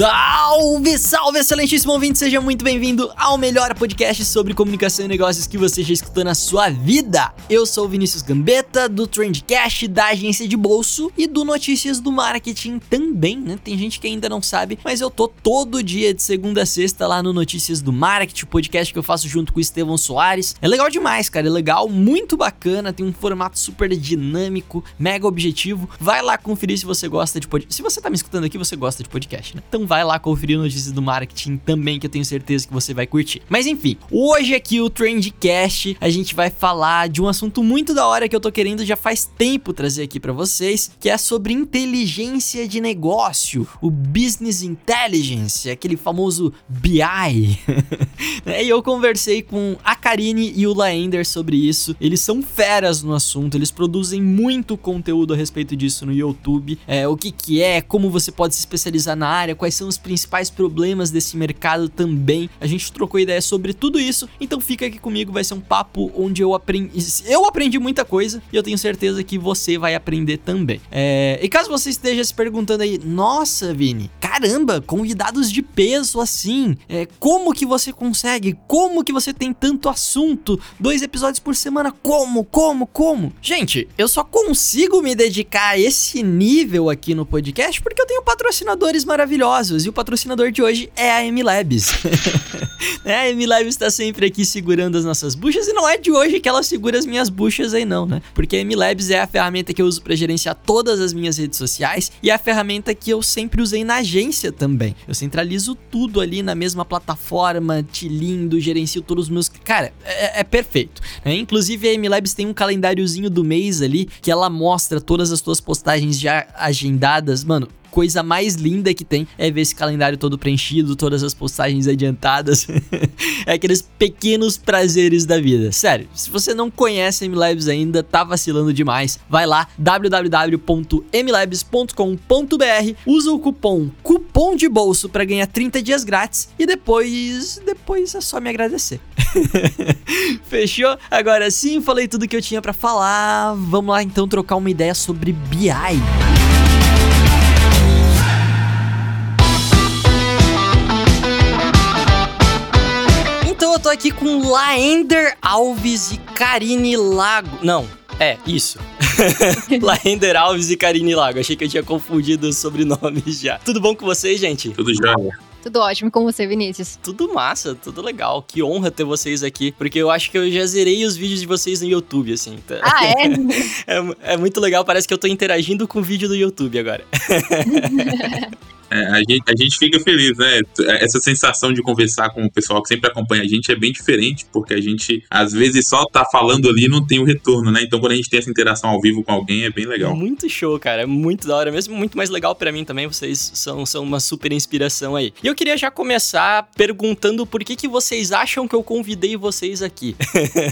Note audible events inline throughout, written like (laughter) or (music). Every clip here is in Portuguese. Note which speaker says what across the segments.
Speaker 1: Salve, salve, excelentíssimo ouvinte, seja muito bem-vindo ao melhor podcast sobre comunicação e negócios que você já escutou na sua vida. Eu sou o Vinícius Gambetta, do Trendcast, da agência de bolso e do Notícias do Marketing também, né? Tem gente que ainda não sabe, mas eu tô todo dia de segunda a sexta lá no Notícias do Marketing, podcast que eu faço junto com o Estevão Soares. É legal demais, cara, é legal, muito bacana, tem um formato super dinâmico, mega objetivo. Vai lá conferir se você gosta de podcast. Se você tá me escutando aqui, você gosta de podcast, né? Então vai lá conferir notícias do marketing também, que eu tenho certeza que você vai curtir. Mas enfim, hoje aqui o Trendcast, a gente vai falar de um assunto muito da hora que eu tô querendo já faz tempo trazer aqui para vocês, que é sobre inteligência de negócio, o Business Intelligence, aquele famoso BI. (laughs) e eu conversei com a Karine e o Laender sobre isso. Eles são feras no assunto, eles produzem muito conteúdo a respeito disso no YouTube. É, o que que é, como você pode se especializar na área, quais são os principais problemas desse mercado também. A gente trocou ideia sobre tudo isso, então fica aqui comigo, vai ser um papo onde eu aprendi, eu aprendi muita coisa e eu tenho certeza que você vai aprender também. É... E caso você esteja se perguntando aí, nossa, Vini, caramba, convidados de peso assim, é... como que você consegue? Como que você tem tanto assunto? Dois episódios por semana, como, como, como? Gente, eu só consigo me dedicar a esse nível aqui no podcast porque eu tenho patrocinadores maravilhosos e o patrocinador de hoje é a MLabs. (laughs) né? A MLabs está sempre aqui segurando as nossas buchas e não é de hoje que ela segura as minhas buchas aí não, né? Porque a MLabs é a ferramenta que eu uso para gerenciar todas as minhas redes sociais e é a ferramenta que eu sempre usei na agência também. Eu centralizo tudo ali na mesma plataforma, te lindo, gerencio todos os meus... Cara, é, é perfeito. Né? Inclusive a MLabs tem um calendáriozinho do mês ali que ela mostra todas as tuas postagens já agendadas. Mano, coisa mais linda que tem é ver esse calendário todo preenchido, todas as postagens adiantadas. (laughs) é aqueles pequenos prazeres da vida. Sério, se você não conhece MLabs ainda, tá vacilando demais. Vai lá, www.mlabs.com.br, usa o cupom cupom de bolso para ganhar 30 dias grátis e depois, depois é só me agradecer. (laughs) Fechou? Agora sim, falei tudo que eu tinha para falar. Vamos lá então trocar uma ideia sobre BI. Eu tô aqui com Laender Alves e Karine Lago. Não, é, isso. (laughs) Laender Alves e Karine Lago. Achei que eu tinha confundido os sobrenomes já. Tudo bom com vocês, gente?
Speaker 2: Tudo já.
Speaker 3: Tudo ótimo com você, Vinícius.
Speaker 1: Tudo massa, tudo legal. Que honra ter vocês aqui, porque eu acho que eu já zerei os vídeos de vocês no YouTube, assim.
Speaker 3: Tá? Ah, é? (laughs)
Speaker 1: é? é? muito legal, parece que eu tô interagindo com o vídeo do YouTube agora. (laughs)
Speaker 2: É, a, gente, a gente fica feliz, né? Essa sensação de conversar com o pessoal que sempre acompanha a gente é bem diferente, porque a gente, às vezes, só tá falando ali e não tem o retorno, né? Então, quando a gente tem essa interação ao vivo com alguém, é bem legal.
Speaker 1: Muito show, cara. É muito da hora mesmo. Muito mais legal para mim também. Vocês são, são uma super inspiração aí. E eu queria já começar perguntando por que, que vocês acham que eu convidei vocês aqui.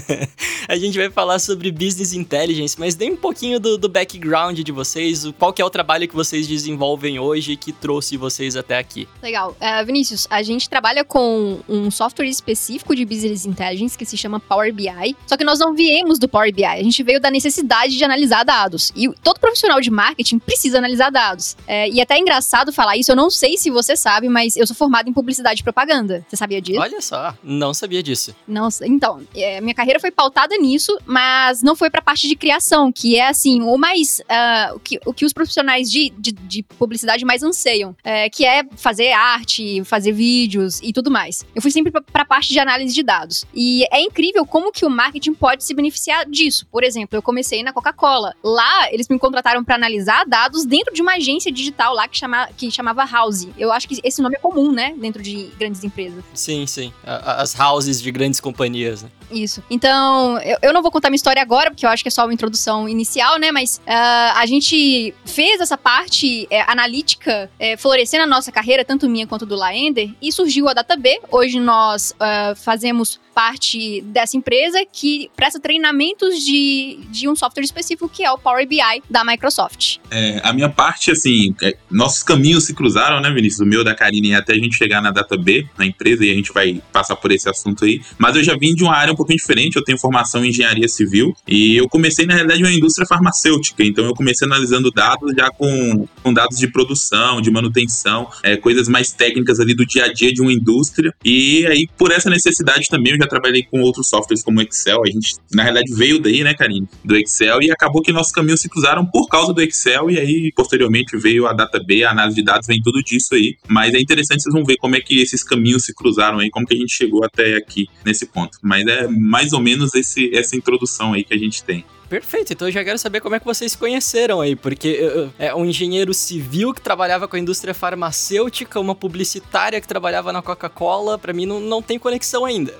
Speaker 1: (laughs) a gente vai falar sobre Business Intelligence, mas dê um pouquinho do, do background de vocês, qual que é o trabalho que vocês desenvolvem hoje que trouxe trouxe vocês até aqui.
Speaker 3: Legal. Uh, Vinícius, a gente trabalha com um software específico de Business Intelligence que se chama Power BI. Só que nós não viemos do Power BI, a gente veio da necessidade de analisar dados. E todo profissional de marketing precisa analisar dados. É, e até é engraçado falar isso, eu não sei se você sabe, mas eu sou formado em publicidade e propaganda. Você sabia disso?
Speaker 1: Olha só, não sabia disso.
Speaker 3: Não, então, é, minha carreira foi pautada nisso, mas não foi pra parte de criação, que é assim, o mais. Uh, o, que, o que os profissionais de, de, de publicidade mais anseiam é, que é fazer arte, fazer vídeos e tudo mais. Eu fui sempre para a parte de análise de dados. E é incrível como que o marketing pode se beneficiar disso. Por exemplo, eu comecei na Coca-Cola. Lá, eles me contrataram para analisar dados dentro de uma agência digital lá que, chama, que chamava House. Eu acho que esse nome é comum, né? Dentro de grandes empresas.
Speaker 1: Sim, sim. As houses de grandes companhias, né?
Speaker 3: Isso. Então, eu, eu não vou contar minha história agora, porque eu acho que é só uma introdução inicial, né? Mas uh, a gente fez essa parte é, analítica é, florescer na nossa carreira, tanto minha quanto do Laender, e surgiu a DataB. Hoje nós uh, fazemos parte dessa empresa que presta treinamentos de, de um software específico que é o Power BI da Microsoft.
Speaker 2: É, a minha parte, assim, é, nossos caminhos se cruzaram, né, Vinícius? O meu da Karine até a gente chegar na Data B, na empresa, e a gente vai passar por esse assunto aí. Mas eu já vim de uma área um pouquinho diferente, eu tenho formação em engenharia civil, e eu comecei, na realidade, uma indústria farmacêutica. Então eu comecei analisando dados já com, com dados de produção, de manutenção, é, coisas mais técnicas ali do dia a dia de uma indústria. E aí, por essa necessidade também, eu já trabalhei com outros softwares como Excel. A gente, na realidade, veio daí, né, Karine? Do Excel, e acabou que nossos caminhos se cruzaram por causa do Excel, e aí, posteriormente, veio a DataB, a análise de dados, vem tudo disso aí. Mas é interessante, vocês vão ver como é que esses caminhos se cruzaram aí, como que a gente chegou até aqui nesse ponto. Mas é mais ou menos esse, essa introdução aí que a gente tem.
Speaker 1: Perfeito, então eu já quero saber como é que vocês se conheceram aí, porque uh, é um engenheiro civil que trabalhava com a indústria farmacêutica, uma publicitária que trabalhava na Coca-Cola, para mim não, não tem conexão ainda.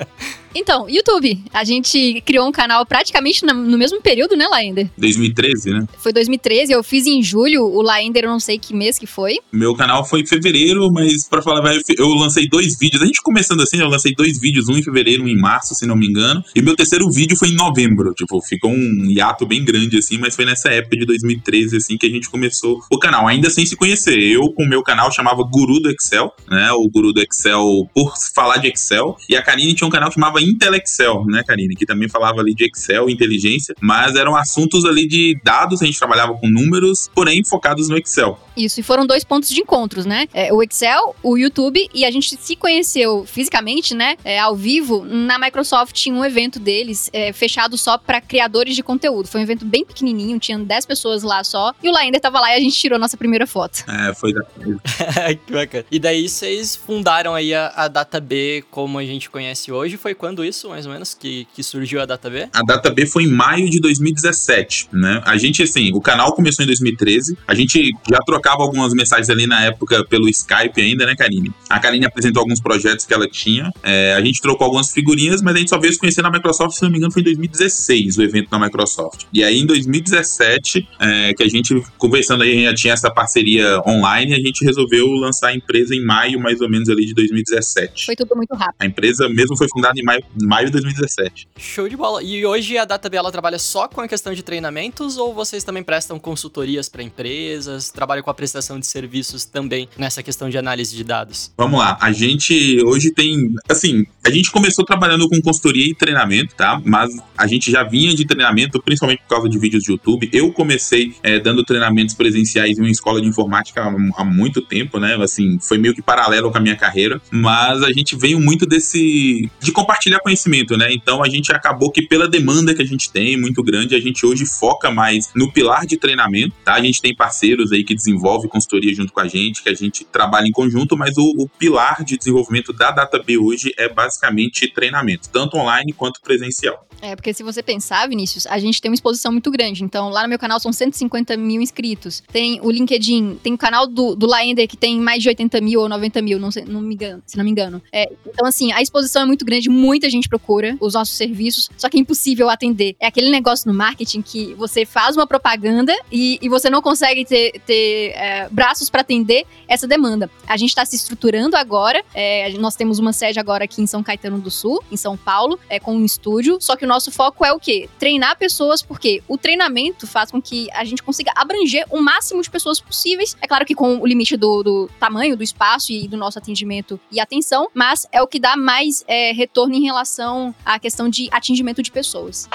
Speaker 1: (laughs)
Speaker 3: então, YouTube, a gente criou um canal praticamente no mesmo período, né, Laender?
Speaker 2: 2013, né?
Speaker 3: Foi 2013, eu fiz em julho, o Laender eu não sei que mês que foi.
Speaker 2: Meu canal foi em fevereiro, mas para falar eu lancei dois vídeos, a gente começando assim, eu lancei dois vídeos, um em fevereiro, um em março, se não me engano, e meu terceiro vídeo foi em novembro, tipo, ficou um hiato bem grande, assim, mas foi nessa época de 2013, assim, que a gente começou o canal, ainda sem se conhecer. Eu, com o meu canal, chamava Guru do Excel, né? O Guru do Excel por falar de Excel. E a Karine tinha um canal que chamava Intel Excel, né, Karine? Que também falava ali de Excel, inteligência, mas eram assuntos ali de dados, a gente trabalhava com números, porém focados no Excel.
Speaker 3: Isso, e foram dois pontos de encontros, né? É, o Excel, o YouTube, e a gente se conheceu fisicamente, né? É, ao vivo, na Microsoft, em um evento deles, é, fechado só para criadores de conteúdo. Foi um evento bem pequenininho, tinha 10 pessoas lá só, e o Laender tava lá e a gente tirou a nossa primeira foto.
Speaker 2: É, foi da... (laughs)
Speaker 1: que bacana. E daí vocês fundaram aí a, a DataB como a gente conhece hoje, foi quando isso, mais ou menos, que, que surgiu a DataB?
Speaker 2: A DataB foi em maio de 2017, né? A gente, assim, o canal começou em 2013, a gente já trocava trocava algumas mensagens ali na época pelo Skype ainda, né, Karine? A Karine apresentou alguns projetos que ela tinha. É, a gente trocou algumas figurinhas, mas a gente só veio se conhecer na Microsoft, se não me engano, foi em 2016 o evento da Microsoft. E aí, em 2017, é, que a gente, conversando aí, a gente já tinha essa parceria online, a gente resolveu lançar a empresa em maio, mais ou menos, ali de 2017.
Speaker 3: Foi tudo muito rápido.
Speaker 2: A empresa mesmo foi fundada em maio, maio de 2017.
Speaker 1: Show de bola. E hoje a DataB ela trabalha só com a questão de treinamentos ou vocês também prestam consultorias para empresas, trabalham com a prestação de serviços também nessa questão de análise de dados?
Speaker 2: Vamos lá, a gente hoje tem, assim, a gente começou trabalhando com consultoria e treinamento, tá? Mas a gente já vinha de treinamento, principalmente por causa de vídeos de YouTube. Eu comecei é, dando treinamentos presenciais em uma escola de informática há, há, muito tempo, né? Assim, foi meio que paralelo com a minha carreira, mas a gente veio muito desse de compartilhar conhecimento, né? Então a gente acabou que pela demanda que a gente tem muito grande, a gente hoje foca mais no pilar de treinamento, tá? A gente tem parceiros aí que desenvolve consultoria junto com a gente, que a gente trabalha em conjunto, mas o, o pilar de desenvolvimento da DataB hoje é basicamente treinamento, tanto online quanto presencial.
Speaker 3: É, porque se você pensar, Vinícius, a gente tem uma exposição muito grande. Então, lá no meu canal são 150 mil inscritos. Tem o LinkedIn, tem o canal do, do Laender que tem mais de 80 mil ou 90 mil, não, sei, não me engano, se não me engano. É, então, assim, a exposição é muito grande, muita gente procura os nossos serviços, só que é impossível atender. É aquele negócio no marketing que você faz uma propaganda e, e você não consegue ter, ter é, braços para atender essa demanda. A gente está se estruturando agora, é, nós temos uma sede agora aqui em São Caetano do Sul, em São Paulo, é, com um estúdio, só que o nosso foco é o quê? Treinar pessoas, porque o treinamento faz com que a gente consiga abranger o máximo de pessoas possíveis. É claro que com o limite do, do tamanho, do espaço e do nosso atendimento e atenção, mas é o que dá mais é, retorno em relação à questão de atingimento de pessoas.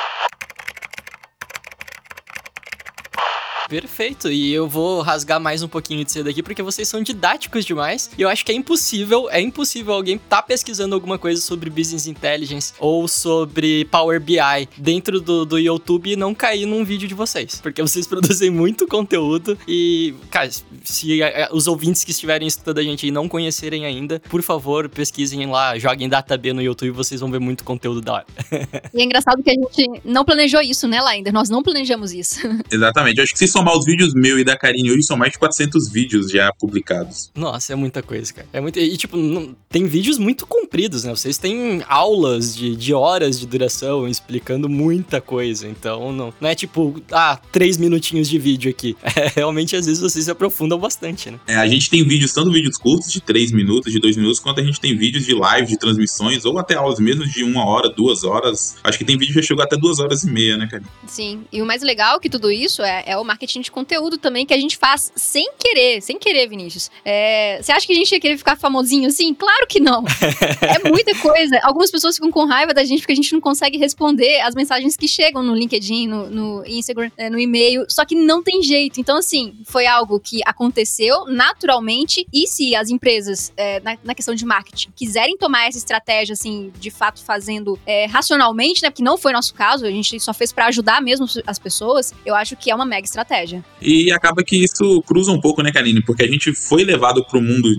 Speaker 1: Perfeito, e eu vou rasgar mais um pouquinho de cedo aqui porque vocês são didáticos demais. E eu acho que é impossível, é impossível alguém tá pesquisando alguma coisa sobre Business Intelligence ou sobre Power BI dentro do, do YouTube e não cair num vídeo de vocês. Porque vocês (laughs) produzem muito conteúdo e, cara, se os ouvintes que estiverem escutando a gente e não conhecerem ainda, por favor, pesquisem lá, joguem DataB no YouTube, vocês vão ver muito conteúdo da hora. (laughs)
Speaker 3: e é engraçado que a gente não planejou isso, né, Linder? Nós não planejamos isso.
Speaker 2: Exatamente. Eu acho que se somar os vídeos meu e da Karine hoje, são mais de 400 vídeos já publicados.
Speaker 1: Nossa, é muita coisa, cara. É muito... E, tipo, não... tem vídeos muito compridos, né? Vocês têm aulas de, de horas de duração explicando muita coisa. Então, não, não é tipo, ah, três minutinhos de vídeo aqui. (laughs) É, realmente, às vezes, vocês se aprofundam bastante, né?
Speaker 2: É, a gente tem vídeos, tanto vídeos curtos, de três minutos, de dois minutos, quanto a gente tem vídeos de live, de transmissões, ou até aulas mesmo de uma hora, duas horas. Acho que tem vídeo que já chegou até duas horas e meia, né, cara?
Speaker 3: Sim. E o mais legal que tudo isso é, é o marketing de conteúdo também, que a gente faz sem querer, sem querer, Vinícius. É, você acha que a gente ia querer ficar famosinho assim? Claro que não. (laughs) é muita coisa. Algumas pessoas ficam com raiva da gente porque a gente não consegue responder as mensagens que chegam no LinkedIn, no, no Instagram, é, no e-mail. Só que não tem jeito. Então, assim, foi algo que aconteceu naturalmente. E se as empresas, é, na, na, questão de marketing, quiserem tomar essa estratégia, assim, de fato fazendo é, racionalmente, né? Porque não foi nosso caso, a gente só fez para ajudar mesmo as pessoas, eu acho que é uma mega estratégia.
Speaker 2: E acaba que isso cruza um pouco, né, Karine? Porque a gente foi levado pro mundo,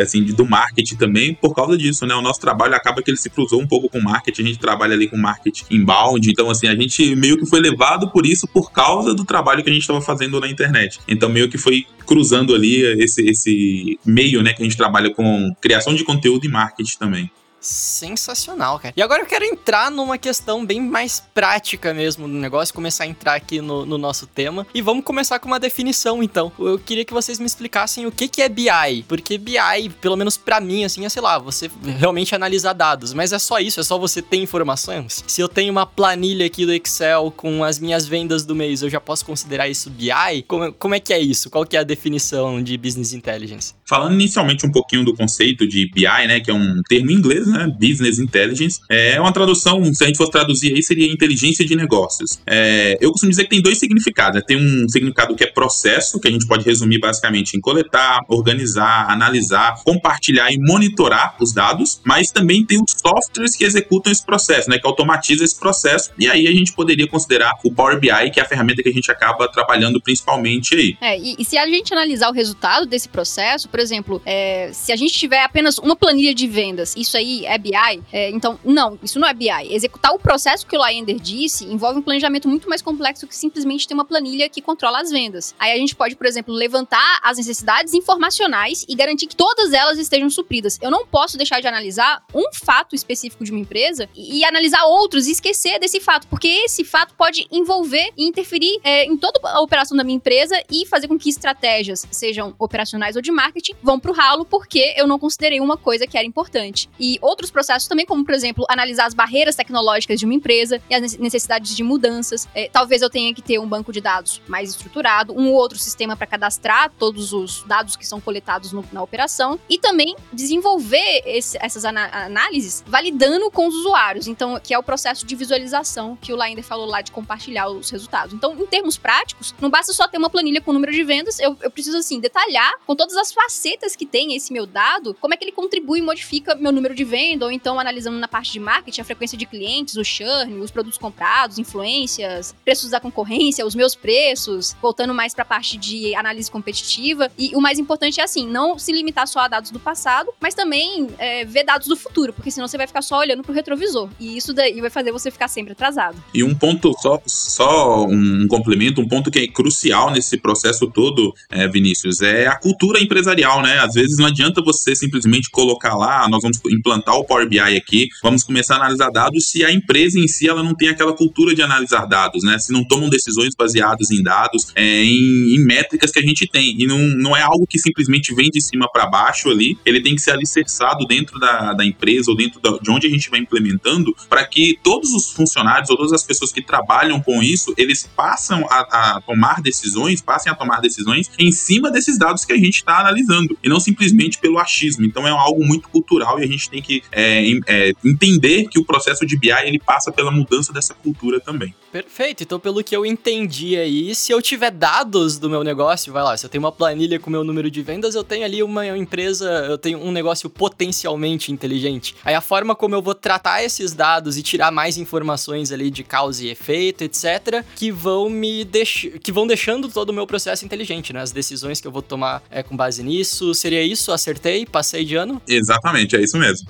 Speaker 2: assim, do marketing também por causa disso, né? O nosso trabalho acaba que ele se cruzou um pouco com marketing, a gente trabalha ali com marketing inbound, então, assim, a gente meio que foi levado por isso por causa do trabalho que a gente estava fazendo na internet. Então, meio que foi cruzando ali esse, esse meio, né, que a gente trabalha com criação de conteúdo e marketing também.
Speaker 1: Sensacional, cara. E agora eu quero entrar numa questão bem mais prática mesmo do negócio, começar a entrar aqui no, no, nosso tema. E vamos começar com uma definição, então. Eu queria que vocês me explicassem o que, que é BI. Porque BI, pelo menos para mim, assim, é, sei lá, você realmente analisar dados. Mas é só isso, é só você ter informações. Se eu tenho uma planilha aqui do Excel com as minhas vendas do mês, eu já posso considerar isso BI? Como, como é que é isso? Qual que é a definição de Business Intelligence?
Speaker 2: Falando inicialmente um pouquinho do conceito de BI, né, que é um termo em inglês, né? Business Intelligence. É uma tradução, se a gente fosse traduzir aí, seria inteligência de negócios. É, eu costumo dizer que tem dois significados. Né? Tem um significado que é processo, que a gente pode resumir basicamente em coletar, organizar, analisar, compartilhar e monitorar os dados, mas também tem os softwares que executam esse processo, né? Que automatiza esse processo. E aí a gente poderia considerar o Power BI, que é a ferramenta que a gente acaba trabalhando principalmente aí.
Speaker 3: É, e, e se a gente analisar o resultado desse processo, por exemplo, é, se a gente tiver apenas uma planilha de vendas, isso aí é BI? É, então, não, isso não é BI. Executar o processo que o Laender disse envolve um planejamento muito mais complexo que simplesmente ter uma planilha que controla as vendas. Aí a gente pode, por exemplo, levantar as necessidades informacionais e garantir que todas elas estejam supridas. Eu não posso deixar de analisar um fato específico de uma empresa e, e analisar outros e esquecer desse fato, porque esse fato pode envolver e interferir é, em toda a operação da minha empresa e fazer com que estratégias, sejam operacionais ou de marketing, vão pro ralo porque eu não considerei uma coisa que era importante. E outros processos também, como, por exemplo, analisar as barreiras tecnológicas de uma empresa e as necessidades de mudanças. É, talvez eu tenha que ter um banco de dados mais estruturado, um outro sistema para cadastrar todos os dados que são coletados no, na operação e também desenvolver esse, essas análises validando com os usuários. Então, que é o processo de visualização que o Laender falou lá de compartilhar os resultados. Então, em termos práticos, não basta só ter uma planilha com o número de vendas, eu, eu preciso, assim, detalhar com todas as facetas que tem esse meu dado, como é que ele contribui e modifica meu número de vendas, ou então analisando na parte de marketing a frequência de clientes, o churn, os produtos comprados, influências, preços da concorrência, os meus preços, voltando mais para a parte de análise competitiva. E o mais importante é assim, não se limitar só a dados do passado, mas também é, ver dados do futuro, porque senão você vai ficar só olhando pro retrovisor. E isso daí vai fazer você ficar sempre atrasado.
Speaker 2: E um ponto só, só um complemento, um ponto que é crucial nesse processo todo, é, Vinícius, é a cultura empresarial, né? Às vezes não adianta você simplesmente colocar lá, nós vamos implantar o Power BI aqui, vamos começar a analisar dados se a empresa em si ela não tem aquela cultura de analisar dados, né? Se não tomam decisões baseadas em dados, é, em, em, métricas que a gente tem. E não, não é algo que simplesmente vem de cima para baixo ali, ele tem que ser alicerçado dentro da, da empresa ou dentro da, de onde a gente vai implementando para que todos os funcionários ou todas as pessoas que trabalham com isso, eles passam a, a tomar decisões, passem a tomar decisões em cima desses dados que a gente está analisando e não simplesmente pelo achismo. Então é algo muito cultural e a gente tem que é, é, entender que o processo de BI ele passa pela mudança dessa cultura também.
Speaker 1: Perfeito. Então, pelo que eu entendi aí, se eu tiver dados do meu negócio, vai lá, se eu tenho uma planilha com o meu número de vendas, eu tenho ali uma empresa, eu tenho um negócio potencialmente inteligente. Aí a forma como eu vou tratar esses dados e tirar mais informações ali de causa e efeito, etc, que vão me deix... que vão deixando todo o meu processo inteligente, né? As decisões que eu vou tomar é com base nisso. Seria isso? Acertei? Passei de ano?
Speaker 2: Exatamente, é isso mesmo.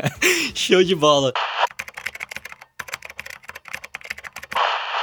Speaker 2: (laughs)
Speaker 1: Show de bola.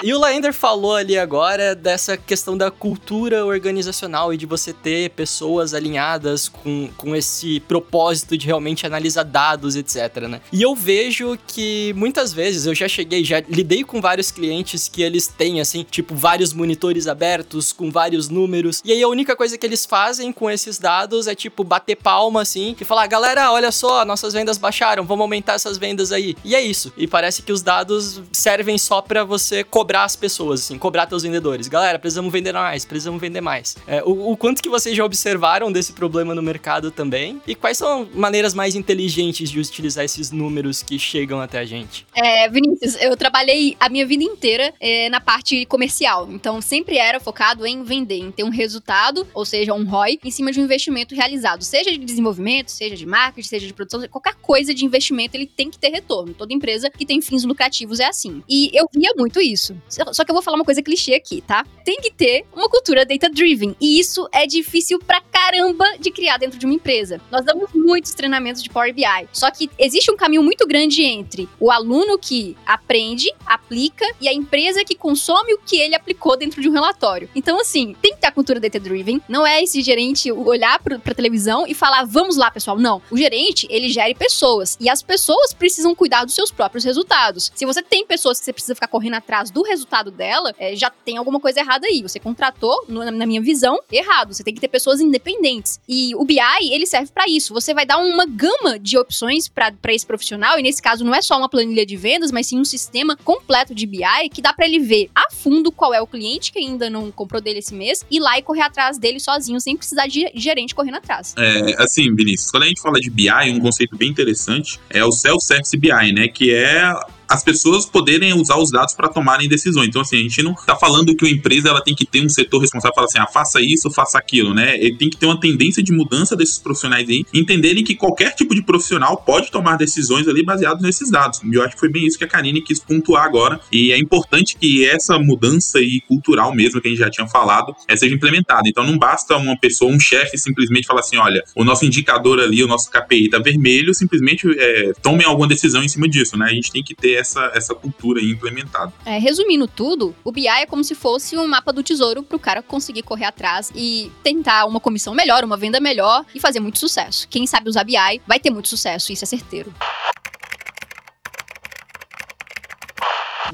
Speaker 1: E o Laender falou ali agora dessa questão da cultura organizacional e de você ter pessoas alinhadas com, com esse propósito de realmente analisar dados, etc, né? E eu vejo que muitas vezes eu já cheguei, já lidei com vários clientes que eles têm, assim, tipo, vários monitores abertos com vários números. E aí a única coisa que eles fazem com esses dados é, tipo, bater palma, assim, e falar, galera, olha só, nossas vendas baixaram, vamos aumentar essas vendas aí. E é isso. E parece que os dados servem só para você cobrar as pessoas, assim, cobrar teus vendedores. Galera, precisamos vender mais, precisamos vender mais. É, o, o quanto que vocês já observaram desse problema no mercado também? E quais são maneiras mais inteligentes de utilizar esses números que chegam até a gente?
Speaker 3: É, Vinícius, eu trabalhei a minha vida inteira é, na parte comercial. Então, sempre era focado em vender, em ter um resultado, ou seja, um ROI, em cima de um investimento realizado. Seja de desenvolvimento, seja de marketing, seja de produção, qualquer coisa de investimento, ele tem que ter retorno. Toda empresa que tem fins lucrativos é assim. E eu via muito isso. Só que eu vou falar uma coisa clichê aqui, tá? Tem que ter uma cultura data-driven. E isso é difícil pra caramba de criar dentro de uma empresa. Nós damos muitos treinamentos de Power BI. Só que existe um caminho muito grande entre o aluno que aprende, aplica e a empresa que consome o que ele aplicou dentro de um relatório. Então, assim, tem que ter a cultura data-driven. Não é esse gerente olhar pro, pra televisão e falar, vamos lá, pessoal. Não. O gerente, ele gere pessoas. E as pessoas precisam cuidar dos seus próprios resultados. Se você tem pessoas que você precisa ficar correndo atrás do resultado dela, é, já tem alguma coisa errada aí. Você contratou, no, na minha visão, errado. Você tem que ter pessoas independentes. E o BI, ele serve para isso. Você vai dar uma gama de opções para esse profissional, e nesse caso não é só uma planilha de vendas, mas sim um sistema completo de BI que dá para ele ver a fundo qual é o cliente que ainda não comprou dele esse mês, ir lá e correr atrás dele sozinho, sem precisar de gerente correndo atrás.
Speaker 2: É, assim, Vinícius, quando a gente fala de BI, um conceito bem interessante é o Self-Service BI, né? Que é as pessoas poderem usar os dados para tomarem decisões. Então, assim, a gente não está falando que uma empresa ela tem que ter um setor responsável para falar assim, ah, faça isso, faça aquilo, né? Ele tem que ter uma tendência de mudança desses profissionais aí, entenderem que qualquer tipo de profissional pode tomar decisões ali baseados nesses dados. E eu acho que foi bem isso que a Karine quis pontuar agora. E é importante que essa mudança aí cultural mesmo, que a gente já tinha falado, é, seja implementada. Então, não basta uma pessoa, um chefe, simplesmente falar assim: olha, o nosso indicador ali, o nosso KPI está vermelho, simplesmente é, tomem alguma decisão em cima disso, né? A gente tem que ter essa, essa cultura aí implementada.
Speaker 3: É, resumindo tudo, o BI é como se fosse um mapa do tesouro pro cara conseguir correr atrás e tentar uma comissão melhor, uma venda melhor e fazer muito sucesso. Quem sabe usar BI vai ter muito sucesso, isso é certeiro.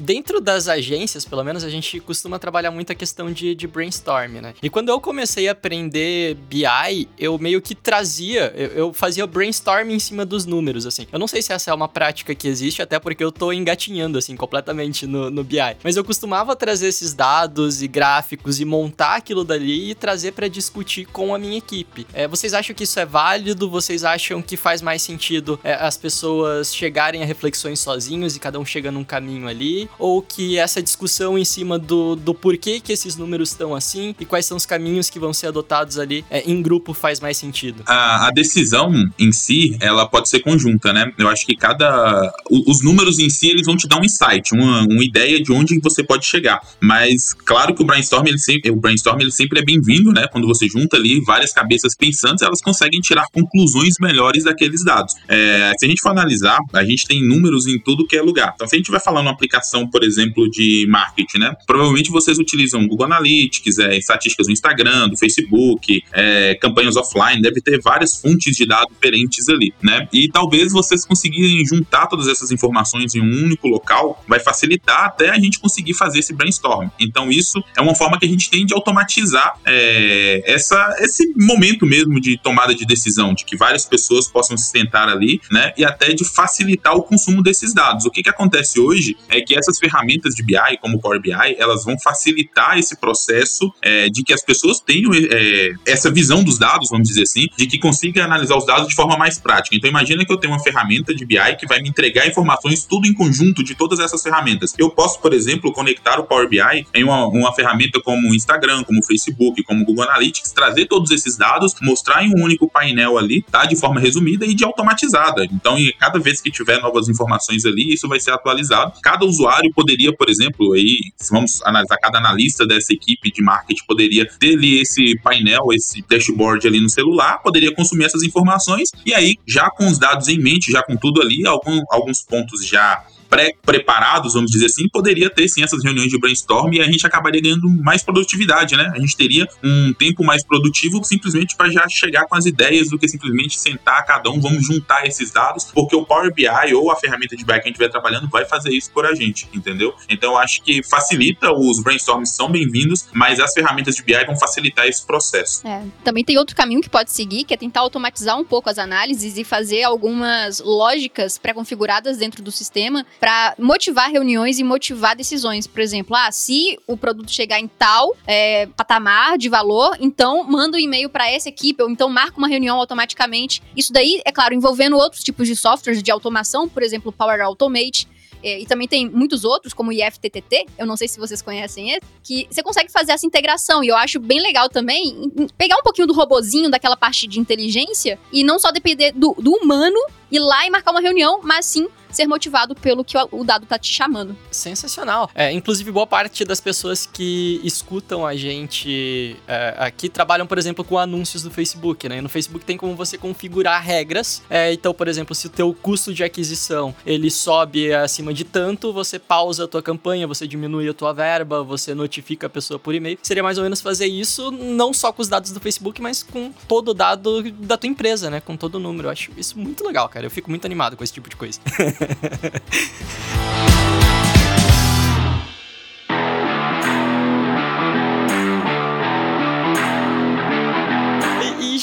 Speaker 1: Dentro das agências, pelo menos, a gente costuma trabalhar muito a questão de, de brainstorm, né? E quando eu comecei a aprender BI, eu meio que trazia, eu, eu fazia brainstorm em cima dos números, assim. Eu não sei se essa é uma prática que existe, até porque eu tô engatinhando, assim, completamente no, no BI. Mas eu costumava trazer esses dados e gráficos e montar aquilo dali e trazer para discutir com a minha equipe. É, vocês acham que isso é válido? Vocês acham que faz mais sentido é, as pessoas chegarem a reflexões sozinhos e cada um chega num caminho ali? Ou que essa discussão em cima do, do porquê que esses números estão assim e quais são os caminhos que vão ser adotados ali é, em grupo faz mais sentido?
Speaker 2: A, a, decisão em si, ela pode ser conjunta, né? Eu acho que cada... Os números em si, eles vão te dar um insight, uma, uma ideia de onde você pode chegar. Mas, claro que o brainstorm, ele sempre, o brainstorm, ele sempre é bem-vindo, né? Quando você junta ali várias cabeças pensantes, elas conseguem tirar conclusões melhores daqueles dados. É, se a gente for analisar, a gente tem números em tudo que é lugar. Então, se a gente vai falar numa aplicação aplicação, por exemplo, de marketing, né? Provavelmente vocês utilizam Google Analytics, é, estatísticas do Instagram, do Facebook, é, campanhas offline, deve ter várias fontes de dados diferentes ali, né? E talvez vocês conseguirem juntar todas essas informações em um único local, vai facilitar até a gente conseguir fazer esse brainstorm. Então, isso é uma forma que a gente tem de automatizar é, essa, esse momento mesmo de tomada de decisão, de que várias pessoas possam se sentar ali, né? E até de facilitar o consumo desses dados. O que, que acontece hoje é que essas ferramentas de BI, como o Power BI, elas vão facilitar esse processo é, de que as pessoas tenham é, essa visão dos dados, vamos dizer assim, de que consiga analisar os dados de forma mais prática. Então, imagina que eu tenho uma ferramenta de BI que vai me entregar informações tudo em conjunto de todas essas ferramentas. Eu posso, por exemplo, conectar o Power BI em uma, uma ferramenta como o Instagram, como o Facebook, como o Google Analytics, trazer todos esses dados, mostrar em um único painel ali, tá? De forma resumida e de automatizada. Então, cada vez que tiver novas informações ali, isso vai ser atualizado. Cada usuário usuário poderia, por exemplo, aí, vamos analisar cada analista dessa equipe de marketing poderia ter ali esse painel, esse dashboard ali no celular, poderia consumir essas informações e aí, já com os dados em mente, já com tudo ali, algum, alguns pontos já pré-preparados, vamos dizer assim, poderia ter sim essas reuniões de brainstorm e a gente acabaria ganhando mais produtividade, né? A gente teria um tempo mais produtivo simplesmente para já chegar com as ideias do que simplesmente sentar cada um, vamos juntar esses dados, porque o Power BI ou a ferramenta de BI que a gente trabalhando vai fazer isso por a gente, entendeu? Então eu acho que facilita, os brainstorms são bem-vindos, mas as ferramentas de BI vão facilitar esse processo.
Speaker 3: É, também tem outro caminho que pode seguir, que é tentar automatizar um pouco as análises e fazer algumas lógicas pré-configuradas dentro do sistema para motivar reuniões e motivar decisões. Por exemplo, ah, se o produto chegar em tal é, patamar de valor, então manda um e-mail para essa equipe, ou então marca uma reunião automaticamente. Isso daí, é claro, envolvendo outros tipos de softwares de automação, por exemplo, Power Automate, é, e também tem muitos outros, como o IFTTT, eu não sei se vocês conhecem esse, que você consegue fazer essa integração. E eu acho bem legal também pegar um pouquinho do robozinho, daquela parte de inteligência, e não só depender do, do humano ir lá e marcar uma reunião, mas sim ser motivado pelo que o dado tá te chamando.
Speaker 1: Sensacional. É, inclusive, boa parte das pessoas que escutam a gente é, aqui trabalham, por exemplo, com anúncios do Facebook, né? No Facebook tem como você configurar regras. É, então, por exemplo, se o teu custo de aquisição ele sobe acima de tanto, você pausa a tua campanha, você diminui a tua verba, você notifica a pessoa por e-mail. Seria mais ou menos fazer isso não só com os dados do Facebook, mas com todo o dado da tua empresa, né? Com todo o número. Eu acho isso muito legal, cara. Eu fico muito animado com esse tipo de coisa. (laughs)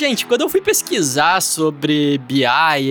Speaker 1: gente, quando eu fui pesquisar sobre BI,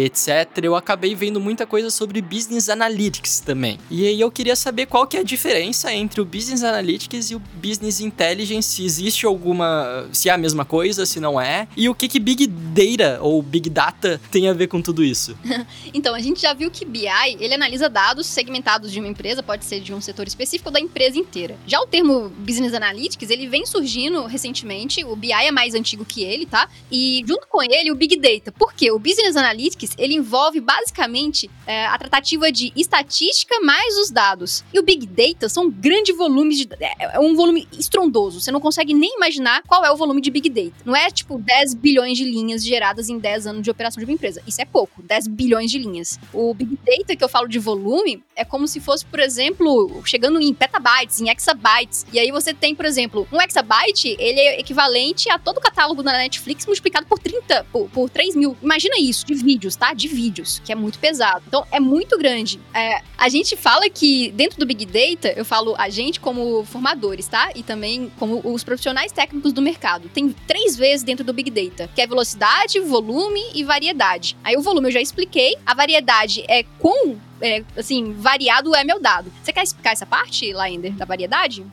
Speaker 1: etc, eu acabei vendo muita coisa sobre Business Analytics também. E aí eu queria saber qual que é a diferença entre o Business Analytics e o Business Intelligence, se existe alguma, se é a mesma coisa, se não é, e o que que Big Data ou Big Data tem a ver com tudo isso. (laughs)
Speaker 3: então, a gente já viu que BI, ele analisa dados segmentados de uma empresa, pode ser de um setor específico ou da empresa inteira. Já o termo Business Analytics, ele vem surgindo recentemente, o BI é mais antigo que ele, tá? E e junto com ele o Big Data. Por quê? O Business Analytics, ele envolve basicamente é, a tratativa de estatística mais os dados. E o Big Data são grandes volumes de... É, é um volume estrondoso. Você não consegue nem imaginar qual é o volume de Big Data. Não é tipo 10 bilhões de linhas geradas em 10 anos de operação de uma empresa. Isso é pouco, 10 bilhões de linhas. O Big Data que eu falo de volume é como se fosse, por exemplo, chegando em petabytes, em exabytes. E aí você tem, por exemplo, um exabyte, ele é equivalente a todo o catálogo da Netflix multiplicado multiplicado por 30, por, por 3 mil. Imagina isso, de vídeos, tá? De vídeos, que é muito pesado. Então, é muito grande. É, a gente fala que dentro do Big Data, eu falo a gente como formadores, tá? E também como os profissionais técnicos do mercado. Tem três vezes dentro do Big Data, que é velocidade, volume e variedade. Aí o volume eu já expliquei. A variedade é com é, assim, variado é meu dado. Você quer explicar essa parte, Laender, da variedade?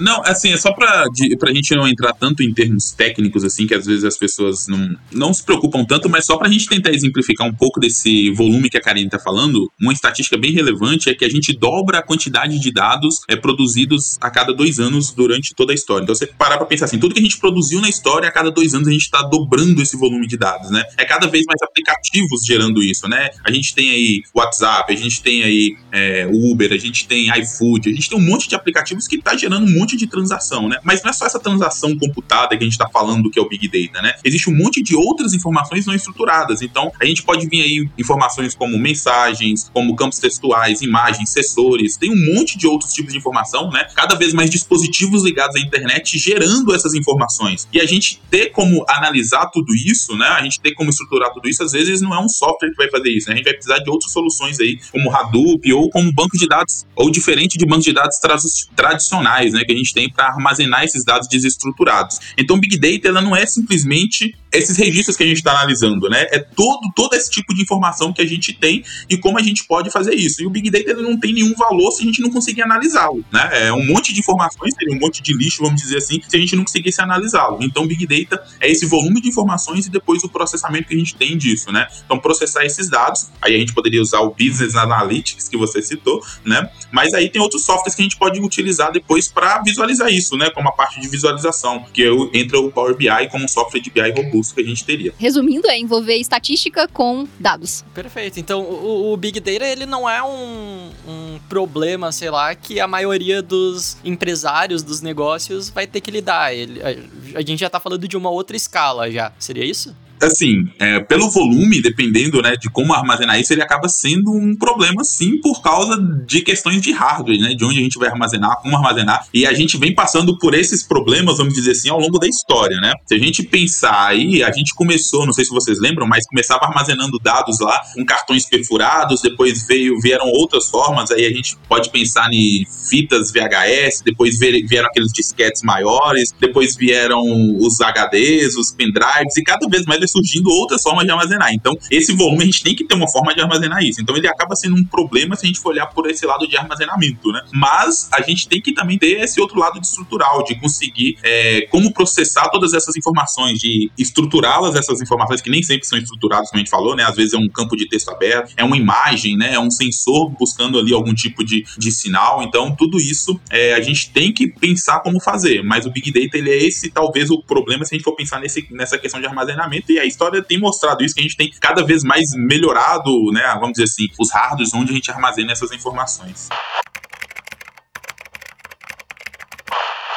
Speaker 2: Não, assim, é só pra, de, pra gente não entrar tanto em termos técnicos, assim, que às vezes as pessoas não, não se preocupam tanto, mas só pra gente tentar exemplificar um pouco desse volume que a Karine tá falando, uma estatística bem relevante é que a gente dobra a quantidade de dados é, produzidos a cada dois anos durante toda a história. Então, você parar pra pensar assim, tudo que a gente produziu na história, a cada dois anos a gente tá dobrando esse volume de dados, né? É cada vez mais aplicativos gerando isso, né? A gente tem aí WhatsApp, a gente tem aí é, Uber, a gente tem iFood, a gente tem um monte de aplicativos que tá gerando muito monte de transação, né? Mas não é só essa transação computada que a gente está falando do que é o Big Data, né? Existe um monte de outras informações não estruturadas. Então, a gente pode vir aí informações como mensagens, como campos textuais, imagens, sensores, tem um monte de outros tipos de informação, né? Cada vez mais dispositivos ligados à internet gerando essas informações. E a gente ter como analisar tudo isso, né? A gente ter como estruturar tudo isso, às vezes não é um software que vai fazer isso, né? A gente vai precisar de outras soluções aí, como Hadoop ou como banco de dados, ou diferente de bancos de dados tra tradicionais, né? Que a gente tem para armazenar esses dados desestruturados. Então, Big Data ela não é simplesmente esses registros que a gente está analisando, né? É todo, todo esse tipo de informação que a gente tem e como a gente pode fazer isso. E o Big Data não tem nenhum valor se a gente não conseguir analisá-lo, né? É um monte de informações, seria um monte de lixo, vamos dizer assim, se a gente não conseguisse analisá-lo. Então, Big Data é esse volume de informações e depois o processamento que a gente tem disso, né? Então, processar esses dados, aí a gente poderia usar o Business Analytics que você citou, né? Mas aí tem outros softwares que a gente pode utilizar depois para visualizar isso, né? Como a parte de visualização, que entra o Power BI como um software de BI robusto que a gente teria.
Speaker 3: Resumindo, é envolver estatística com dados.
Speaker 1: Perfeito. Então, o, o Big Data, ele não é um, um problema, sei lá, que a maioria dos empresários, dos negócios, vai ter que lidar. Ele, a, a gente já tá falando de uma outra escala já. Seria isso?
Speaker 2: Assim, é, pelo volume, dependendo né, de como armazenar isso, ele acaba sendo um problema sim por causa de questões de hardware, né? De onde a gente vai armazenar, como armazenar. E a gente vem passando por esses problemas, vamos dizer assim, ao longo da história, né? Se a gente pensar aí, a gente começou, não sei se vocês lembram, mas começava armazenando dados lá com cartões perfurados, depois veio, vieram outras formas, aí a gente pode pensar em fitas VHS, depois vieram aqueles disquetes maiores, depois vieram os HDs, os pendrives, e cada vez mais vai surgindo outras formas de armazenar. Então, esse volume a gente tem que ter uma forma de armazenar isso. Então, ele acaba sendo um problema se a gente for olhar por esse lado de armazenamento, né? Mas a gente tem que também ter esse outro lado de estrutural, de conseguir é, como processar todas essas informações, de estruturá-las, essas informações que nem sempre são estruturadas, como a gente falou, né? Às vezes é um campo de texto aberto, é uma imagem, né? É um sensor buscando ali algum tipo de, de sinal. Então, tudo isso é, a gente tem que pensar como fazer. Mas o Big Data, ele é esse, talvez, o problema se a gente for pensar nesse, nessa questão de armazenamento. E a história tem mostrado isso, que a gente tem cada vez mais melhorado, né? Vamos dizer assim, os hardwares onde a gente armazena essas informações.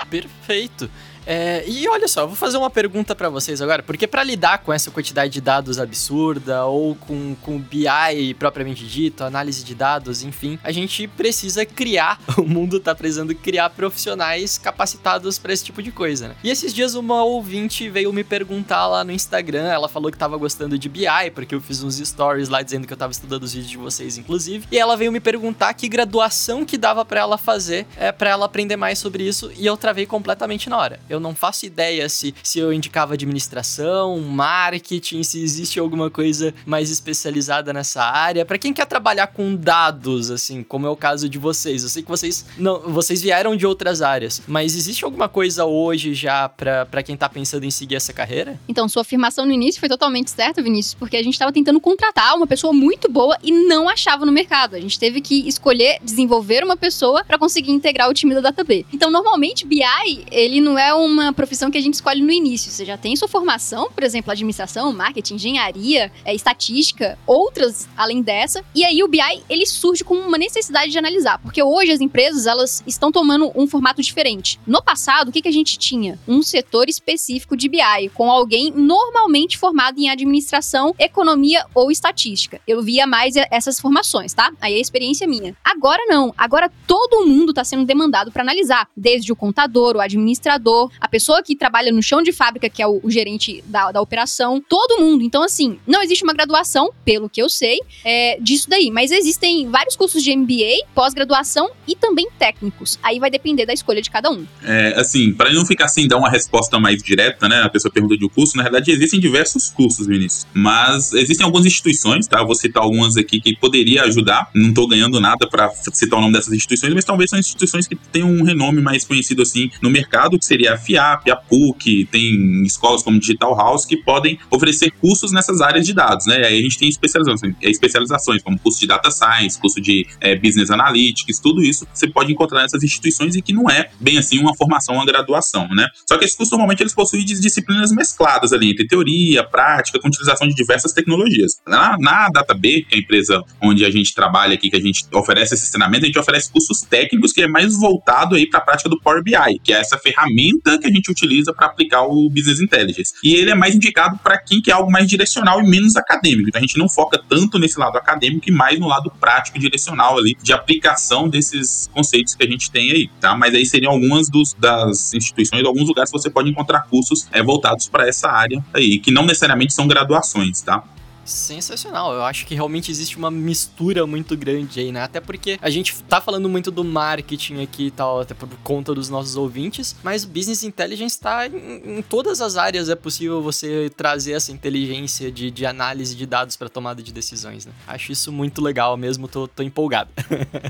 Speaker 1: Perfeito. É, e olha só, eu vou fazer uma pergunta para vocês agora, porque para lidar com essa quantidade de dados absurda ou com, com BI propriamente dito, análise de dados, enfim, a gente precisa criar, (laughs) o mundo tá precisando criar profissionais capacitados para esse tipo de coisa, né? E esses dias uma ouvinte veio me perguntar lá no Instagram, ela falou que tava gostando de BI, porque eu fiz uns stories lá dizendo que eu tava estudando os vídeos de vocês, inclusive, e ela veio me perguntar que graduação que dava para ela fazer é para ela aprender mais sobre isso, e eu travei completamente na hora. Eu eu não faço ideia se, se eu indicava administração, marketing, se existe alguma coisa mais especializada nessa área. Para quem quer trabalhar com dados, assim, como é o caso de vocês. Eu sei que vocês não, vocês vieram de outras áreas, mas existe alguma coisa hoje já para quem tá pensando em seguir essa carreira?
Speaker 3: Então, sua afirmação no início foi totalmente certa, Vinícius, porque a gente estava tentando contratar uma pessoa muito boa e não achava no mercado. A gente teve que escolher desenvolver uma pessoa para conseguir integrar o time da DataB. Então, normalmente BI, ele não é um uma profissão que a gente escolhe no início. Você já tem sua formação, por exemplo, administração, marketing, engenharia, é, estatística, outras além dessa. E aí o BI ele surge com uma necessidade de analisar, porque hoje as empresas elas estão tomando um formato diferente. No passado, o que, que a gente tinha? Um setor específico de BI, com alguém normalmente formado em administração, economia ou estatística. Eu via mais essas formações, tá? Aí é a experiência minha. Agora não. Agora todo mundo está sendo demandado para analisar, desde o contador, o administrador, a pessoa que trabalha no chão de fábrica, que é o, o gerente da, da operação, todo mundo. Então, assim, não existe uma graduação, pelo que eu sei, é, disso daí. Mas existem vários cursos de MBA, pós-graduação e também técnicos. Aí vai depender da escolha de cada um.
Speaker 2: É, assim, para não ficar sem dar uma resposta mais direta, né? A pessoa pergunta de um curso, na verdade existem diversos cursos, Vinícius. Mas existem algumas instituições, tá? Vou citar algumas aqui que poderia ajudar. Não tô ganhando nada para citar o nome dessas instituições, mas talvez são instituições que têm um renome mais conhecido assim no mercado, que seria a FIAP, a PUC, tem escolas como Digital House que podem oferecer cursos nessas áreas de dados, né? Aí a gente tem especializações, é, especializações como curso de Data Science, curso de é, Business Analytics, tudo isso você pode encontrar nessas instituições e que não é bem assim uma formação, uma graduação, né? Só que esses cursos normalmente eles possuem disciplinas mescladas ali, entre teoria, prática, com utilização de diversas tecnologias. Na, na DataB, que é a empresa onde a gente trabalha aqui, que a gente oferece esse treinamento, a gente oferece cursos técnicos que é mais voltado aí para a prática do Power BI, que é essa ferramenta que a gente utiliza para aplicar o Business Intelligence. E ele é mais indicado para quem quer algo mais direcional e menos acadêmico. Então a gente não foca tanto nesse lado acadêmico e mais no lado prático e direcional ali de aplicação desses conceitos que a gente tem aí, tá? Mas aí seriam algumas dos, das instituições, alguns lugares que você pode encontrar cursos é, voltados para essa área aí, que não necessariamente são graduações, tá?
Speaker 1: Sensacional. Eu acho que realmente existe uma mistura muito grande aí, né? Até porque a gente tá falando muito do marketing aqui e tal, até por conta dos nossos ouvintes, mas business intelligence tá em, em todas as áreas. É possível você trazer essa inteligência de, de análise de dados para tomada de decisões, né? Acho isso muito legal mesmo, tô, tô empolgado.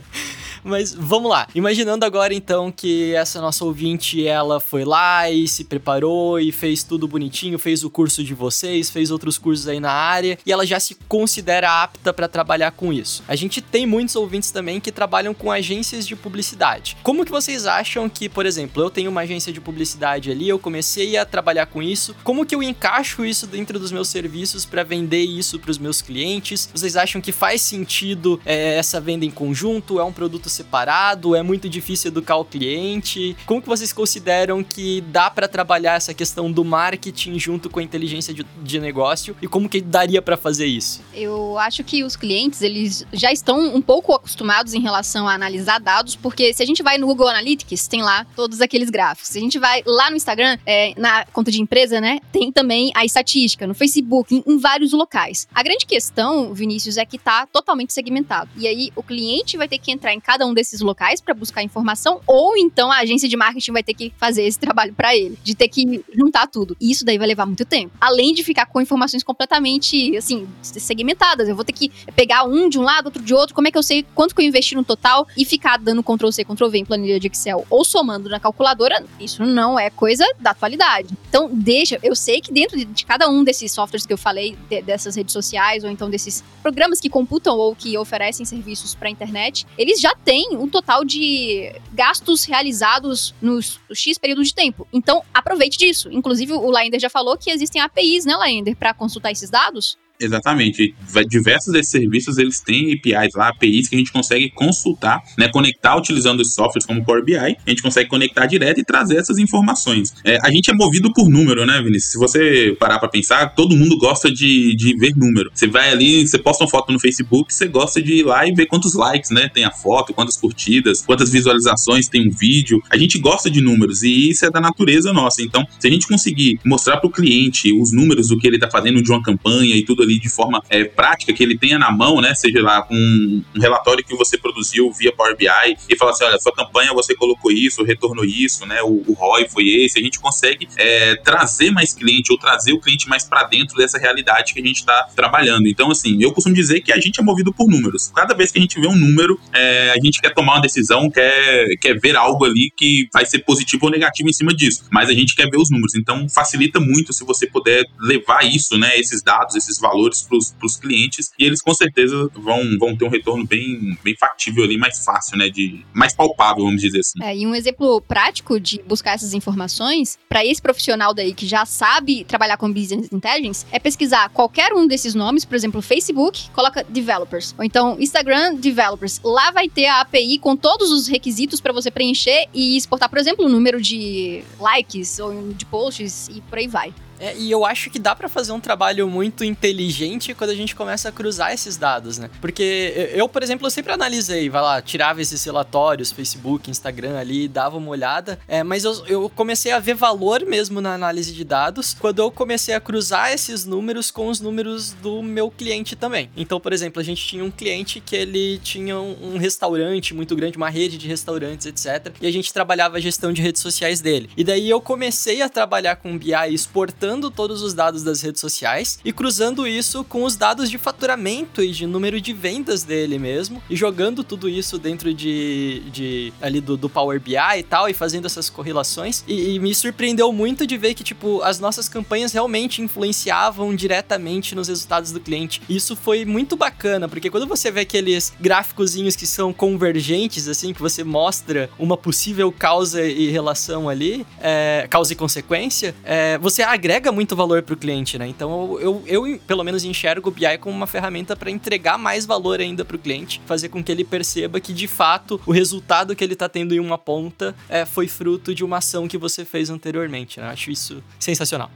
Speaker 1: (laughs) mas vamos lá. Imaginando agora então que essa nossa ouvinte ela foi lá e se preparou e fez tudo bonitinho, fez o curso de vocês, fez outros cursos aí na área e ela já se considera apta para trabalhar com isso. A gente tem muitos ouvintes também que trabalham com agências de publicidade. Como que vocês acham que, por exemplo, eu tenho uma agência de publicidade ali, eu comecei a trabalhar com isso, como que eu encaixo isso dentro dos meus serviços para vender isso para os meus clientes? Vocês acham que faz sentido é, essa venda em conjunto? É um produto separado? É muito difícil educar o cliente? Como que vocês consideram que dá para trabalhar essa questão do marketing junto com a inteligência de, de negócio e como que daria para fazer isso?
Speaker 3: Eu acho que os clientes, eles já estão um pouco acostumados em relação a analisar dados, porque se a gente vai no Google Analytics, tem lá todos aqueles gráficos. Se a gente vai lá no Instagram, é, na conta de empresa, né, tem também a estatística, no Facebook, em, em vários locais. A grande questão, Vinícius, é que tá totalmente segmentado. E aí o cliente vai ter que entrar em cada um desses locais para buscar informação, ou então a agência de marketing vai ter que fazer esse trabalho para ele, de ter que juntar tudo. E isso daí vai levar muito tempo. Além de ficar com informações completamente, assim, segmentadas. Eu vou ter que pegar um de um lado, outro de outro. Como é que eu sei quanto que eu investi no total e ficar dando Ctrl C, Ctrl V em planilha de Excel ou somando na calculadora? Isso não é coisa da atualidade. Então, deixa. Eu sei que dentro de cada um desses softwares que eu falei, de, dessas redes sociais ou então desses programas que computam ou que oferecem serviços para a internet, eles já têm um total de gastos realizados nos X período de tempo. Então, aproveite disso. Inclusive, o Laender já falou que existem APIs, né, Laender, para consultar esses dados?
Speaker 2: Exatamente. Diversos desses serviços eles têm APIs lá, APIs que a gente consegue consultar, né, conectar utilizando os softwares como Power BI, a gente consegue conectar direto e trazer essas informações. É, a gente é movido por número, né, Vinícius? Se você parar para pensar, todo mundo gosta de, de ver número. Você vai ali, você posta uma foto no Facebook, você gosta de ir lá e ver quantos likes, né, tem a foto, quantas curtidas, quantas visualizações tem um vídeo. A gente gosta de números e isso é da natureza nossa. Então, se a gente conseguir mostrar para o cliente os números do que ele está fazendo de uma campanha e tudo ali de forma é, prática, que ele tenha na mão, né? Seja lá um, um, relatório que você produziu via Power BI e falar assim: olha, sua campanha você colocou isso, retornou isso, né? O, o ROI foi esse. A gente consegue é, trazer mais cliente ou trazer o cliente mais para dentro dessa realidade que a gente está trabalhando. Então, assim, eu costumo dizer que a gente é movido por números. Cada vez que a gente vê um número, é, a gente quer tomar uma decisão, quer, quer ver algo ali que vai ser positivo ou negativo em cima disso. Mas a gente quer ver os números. Então, facilita muito se você puder levar isso, né? Esses dados, esses valores valores para os clientes e eles com certeza vão, vão ter um retorno bem, bem factível ali, mais fácil, né? De, mais palpável, vamos dizer assim.
Speaker 3: É, e um exemplo prático de buscar essas informações, para esse profissional daí que já sabe trabalhar com Business Intelligence, é pesquisar qualquer um desses nomes, por exemplo, Facebook, coloca Developers, ou então Instagram Developers. Lá vai ter a API com todos os requisitos para você preencher e exportar, por exemplo, o número de likes ou de posts e por aí vai.
Speaker 1: É, e eu acho que dá para fazer um trabalho muito inteligente quando a gente começa a cruzar esses dados, né? Porque eu, por exemplo, eu sempre analisei, vai lá, tirava esses relatórios, Facebook, Instagram ali, dava uma olhada, é, mas eu, eu comecei a ver valor mesmo na análise de dados quando eu comecei a cruzar esses números com os números do meu cliente também. Então, por exemplo, a gente tinha um cliente que ele tinha um, restaurante muito grande, uma rede de restaurantes, etc. E a gente trabalhava a gestão de redes sociais dele. E daí eu comecei a trabalhar com BI exportando coletando todos os dados das redes sociais e cruzando isso com os dados de faturamento e de número de vendas dele mesmo e jogando tudo isso dentro de, de ali do, do Power BI e tal e fazendo essas correlações e, e me surpreendeu muito de ver que tipo as nossas campanhas realmente influenciavam diretamente nos resultados do cliente. Isso foi muito bacana porque quando você vê aqueles gráficozinhos que são convergentes assim que você mostra uma possível causa e relação ali, é, causa e consequência, é, você agrega agrega muito valor para o cliente, né? Então eu, eu, eu, pelo menos, enxergo o BI como uma ferramenta para entregar mais valor ainda para o cliente, fazer com que ele perceba que de fato o resultado que ele está tendo em uma ponta é, foi fruto de uma ação que você fez anteriormente. Né? Eu acho isso sensacional.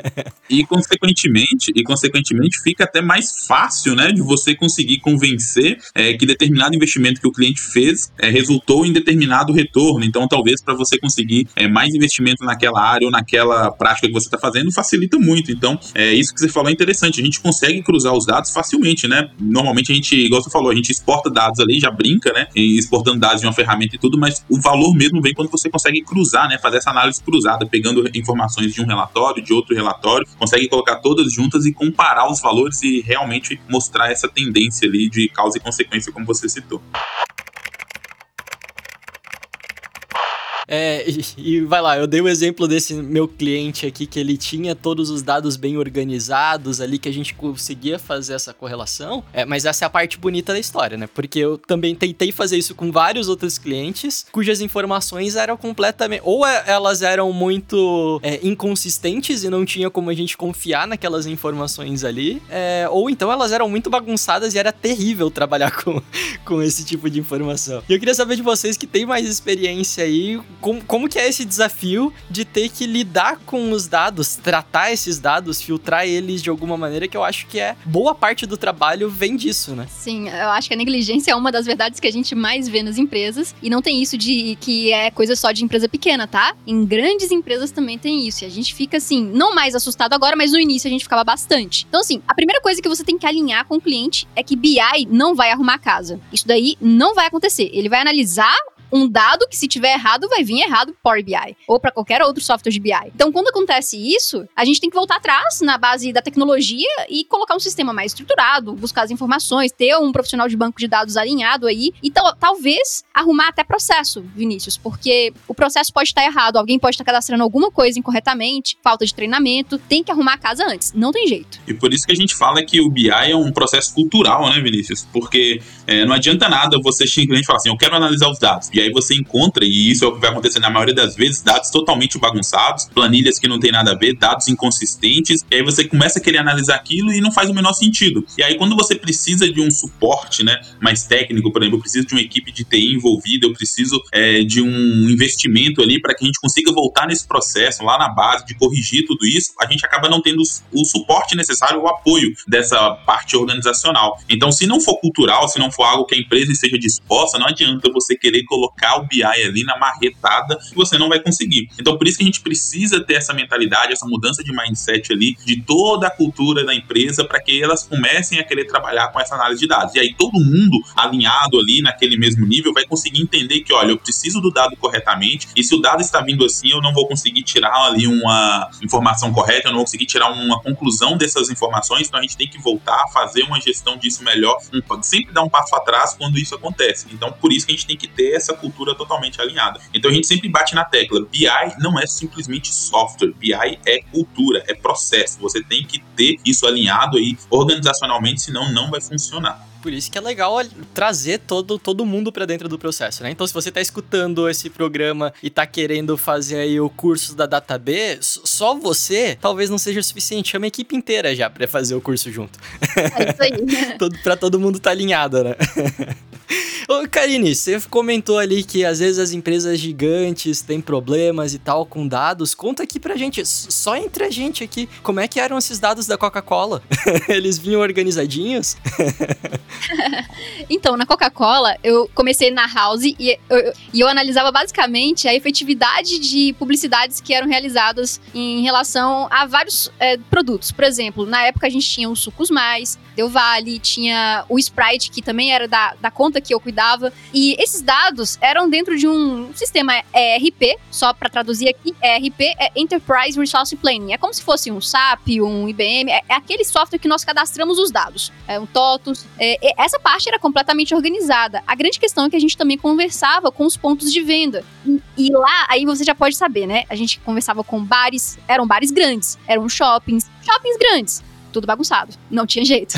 Speaker 1: (laughs)
Speaker 2: e consequentemente, e consequentemente fica até mais fácil, né, de você conseguir convencer é, que determinado investimento que o cliente fez é, resultou em determinado retorno. Então, talvez para você conseguir é, mais investimento naquela área ou naquela prática que você está fazendo facilita muito. Então, é isso que você falou é interessante. A gente consegue cruzar os dados facilmente, né? Normalmente a gente, igual você falou, a gente exporta dados ali, já brinca, né? exportando dados de uma ferramenta e tudo, mas o valor mesmo vem quando você consegue cruzar, né? Fazer essa análise cruzada, pegando informações de um relatório, de outro relatório, consegue colocar todas juntas e comparar os valores e realmente mostrar essa tendência ali de causa e consequência, como você citou.
Speaker 1: É, e, e, vai lá, eu dei o um exemplo desse meu cliente aqui, que ele tinha todos os dados bem organizados ali, que a gente conseguia fazer essa correlação. É, mas essa é a parte bonita da história, né? Porque eu também tentei fazer isso com vários outros clientes, cujas informações eram completamente. Ou é, elas eram muito é, inconsistentes e não tinha como a gente confiar naquelas informações ali, é, ou então elas eram muito bagunçadas e era terrível trabalhar (laughs) com, com esse tipo de informação. E eu queria saber de vocês que têm mais experiência aí, como, como que é esse desafio de ter que lidar com os dados, tratar esses dados, filtrar eles de alguma maneira, que eu acho que é boa parte do trabalho vem disso, né?
Speaker 3: Sim, eu acho que a negligência é uma das verdades que a gente mais vê nas empresas, e não tem isso de que é coisa só de empresa pequena, tá? Em grandes empresas também tem isso, e a gente fica assim, não mais assustado agora, mas no início a gente ficava bastante. Então assim, a primeira coisa que você tem que alinhar com o cliente é que BI não vai arrumar a casa. Isso daí não vai acontecer. Ele vai analisar um dado que se tiver errado vai vir errado Power BI ou para qualquer outro software de BI. Então, quando acontece isso, a gente tem que voltar atrás na base da tecnologia e colocar um sistema mais estruturado, buscar as informações, ter um profissional de banco de dados alinhado aí e talvez arrumar até processo, Vinícius, porque o processo pode estar errado, alguém pode estar cadastrando alguma coisa incorretamente, falta de treinamento, tem que arrumar a casa antes, não tem jeito.
Speaker 2: E por isso que a gente fala que o BI é um processo cultural, né, Vinícius? Porque é, não adianta nada você simplesmente falar assim, eu quero analisar os dados. E aí você encontra, e isso é o que vai acontecer na maioria das vezes, dados totalmente bagunçados, planilhas que não tem nada a ver, dados inconsistentes, e aí você começa a querer analisar aquilo e não faz o menor sentido. E aí quando você precisa de um suporte, né, mais técnico, por exemplo, eu preciso de uma equipe de TI envolvida, eu preciso é, de um investimento ali para que a gente consiga voltar nesse processo lá na base de corrigir tudo isso, a gente acaba não tendo o suporte necessário, o apoio dessa parte organizacional. Então, se não for cultural, se não for algo que a empresa esteja disposta, não adianta você querer colocar o BI ali na marretada você não vai conseguir. Então, por isso que a gente precisa ter essa mentalidade, essa mudança de mindset ali, de toda a cultura da empresa, para que elas comecem a querer trabalhar com essa análise de dados. E aí, todo mundo alinhado ali naquele mesmo nível vai conseguir entender que, olha, eu preciso do dado corretamente, e se o dado está vindo assim, eu não vou conseguir tirar ali uma informação correta, eu não vou conseguir tirar uma conclusão dessas informações, então a gente tem que voltar a fazer uma gestão disso melhor, sempre dar um passo atrás quando isso acontece. Então, por isso que a gente tem que ter essa cultura totalmente alinhada. Então, a gente sempre bate na tecla: BI não é simplesmente software, BI é cultura, é processo. Você tem que ter isso alinhado aí organizacionalmente, senão não vai funcionar
Speaker 1: por isso que é legal trazer todo, todo mundo para dentro do processo, né? Então, se você tá escutando esse programa e tá querendo fazer aí o curso da DataB, só você talvez não seja o suficiente. Chama a equipe inteira já para fazer o curso junto.
Speaker 3: É isso aí. (laughs)
Speaker 1: todo, pra todo mundo tá alinhado, né? (laughs) Ô, Karine, você comentou ali que às vezes as empresas gigantes têm problemas e tal com dados. Conta aqui pra gente, só entre a gente aqui, como é que eram esses dados da Coca-Cola? (laughs) Eles vinham organizadinhos? (laughs)
Speaker 3: então, na Coca-Cola, eu comecei na House e eu, eu analisava basicamente a efetividade de publicidades que eram realizadas em relação a vários é, produtos. Por exemplo, na época a gente tinha os sucos mais, Deu Vale, tinha o Sprite, que também era da, da conta que eu cuidava. E esses dados eram dentro de um sistema ERP, só para traduzir aqui, ERP é Enterprise Resource Planning. É como se fosse um SAP, um IBM, é, é aquele software que nós cadastramos os dados. É um TOTUS. É, essa parte era completamente organizada. A grande questão é que a gente também conversava com os pontos de venda. E, e lá, aí você já pode saber, né? A gente conversava com bares, eram bares grandes, eram shoppings, shoppings grandes tudo bagunçado. Não tinha jeito.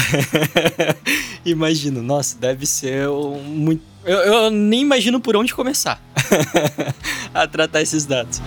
Speaker 3: (laughs)
Speaker 1: Imagino, nossa, deve ser um, muito. Eu, eu nem imagino por onde começar (laughs) a tratar esses dados.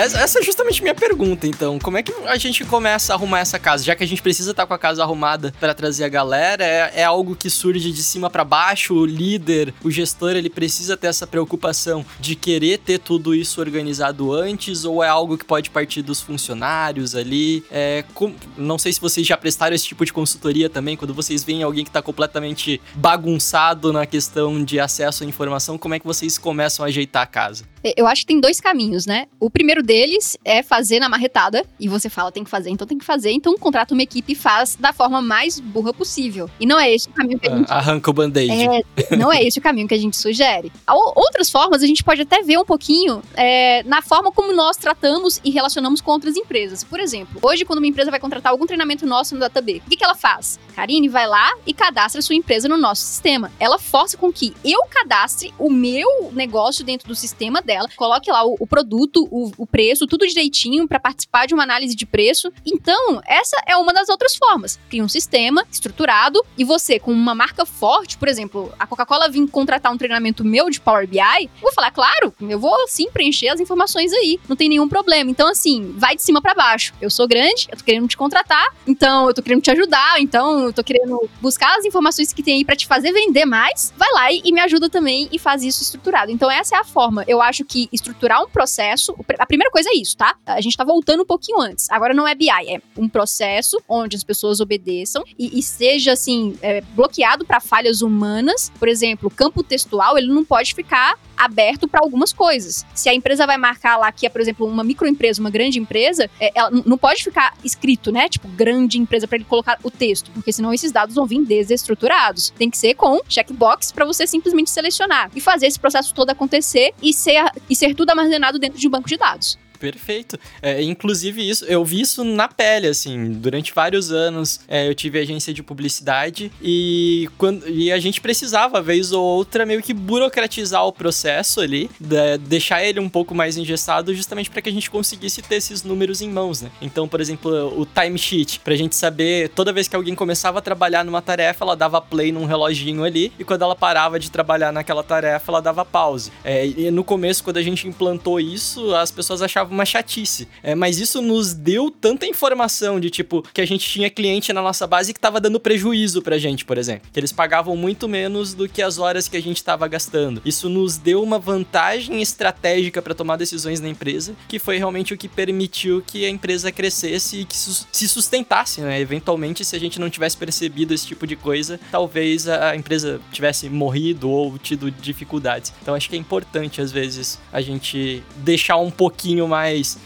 Speaker 1: Essa é justamente minha pergunta, então. Como é que a gente começa a arrumar essa casa? Já que a gente precisa estar com a casa arrumada para trazer a galera, é, é, algo que surge de cima para baixo? O líder, o gestor, ele precisa ter essa preocupação de querer ter tudo isso organizado antes? Ou é algo que pode partir dos funcionários ali? É, com, não sei se vocês já prestaram esse tipo de consultoria também, quando vocês veem alguém que está completamente bagunçado na questão de acesso à informação, como é que vocês começam a ajeitar a casa?
Speaker 3: Eu acho que tem dois caminhos, né? O primeiro deles é fazer na marretada. E você fala, tem que fazer, então tem que fazer. Então contrata uma equipe e faz da forma mais burra possível. E não é esse o caminho que a gente.
Speaker 1: Arranca o band-aid.
Speaker 3: É, não é esse o caminho que a gente sugere. Outras formas a gente pode até ver um pouquinho é, na forma como nós tratamos e relacionamos com outras empresas. Por exemplo, hoje, quando uma empresa vai contratar algum treinamento nosso no DataB, o que, que ela faz? Karine vai lá e cadastra sua empresa no nosso sistema. Ela força com que eu cadastre o meu negócio dentro do sistema dela, coloque lá o, o produto, o, o, preço, tudo direitinho para participar de uma análise de preço. Então, essa é uma das outras formas. Cria um sistema estruturado e você, com uma marca forte, por exemplo, a Coca-Cola vir contratar um treinamento meu de Power BI, eu vou falar, claro, eu vou sim preencher as informações aí, não tem nenhum problema. Então, assim, vai de cima para baixo. Eu sou grande, eu tô querendo te contratar, então eu tô querendo te ajudar, então eu tô querendo buscar as informações que tem aí para te fazer vender mais. Vai lá e, e me ajuda também e faz isso estruturado. Então, essa é a forma. Eu acho que estruturar um processo, a primeira coisa é isso, tá? A gente tá voltando um pouquinho antes. Agora não é BI, é um processo onde as pessoas obedeçam e, e seja assim é, bloqueado para falhas humanas. Por exemplo, o campo textual ele não pode ficar aberto para algumas coisas. Se a empresa vai marcar lá que é, por exemplo, uma microempresa, uma grande empresa, é, ela não pode ficar escrito, né? Tipo, grande empresa para ele colocar o texto, porque senão esses dados vão vir desestruturados. Tem que ser com checkbox para você simplesmente selecionar e fazer esse processo todo acontecer e ser, e ser tudo armazenado dentro de um banco de dados.
Speaker 1: Perfeito. É, inclusive, isso, eu vi isso na pele, assim. Durante vários anos é, eu tive agência de publicidade e, quando, e a gente precisava, vez ou outra, meio que burocratizar o processo ali, de, deixar ele um pouco mais engessado, justamente para que a gente conseguisse ter esses números em mãos, né? Então, por exemplo, o timesheet, pra gente saber, toda vez que alguém começava a trabalhar numa tarefa, ela dava play num reloginho ali, e quando ela parava de trabalhar naquela tarefa, ela dava pause. É, e no começo, quando a gente implantou isso, as pessoas achavam uma chatice. É, mas isso nos deu tanta informação de tipo que a gente tinha cliente na nossa base que tava dando prejuízo pra gente, por exemplo. Que eles pagavam muito menos do que as horas que a gente tava gastando. Isso nos deu uma vantagem estratégica para tomar decisões na empresa, que foi realmente o que permitiu que a empresa crescesse e que su se sustentasse, né? Eventualmente, se a gente não tivesse percebido esse tipo de coisa, talvez a empresa tivesse morrido ou tido dificuldades. Então acho que é importante às vezes a gente deixar um pouquinho mais mais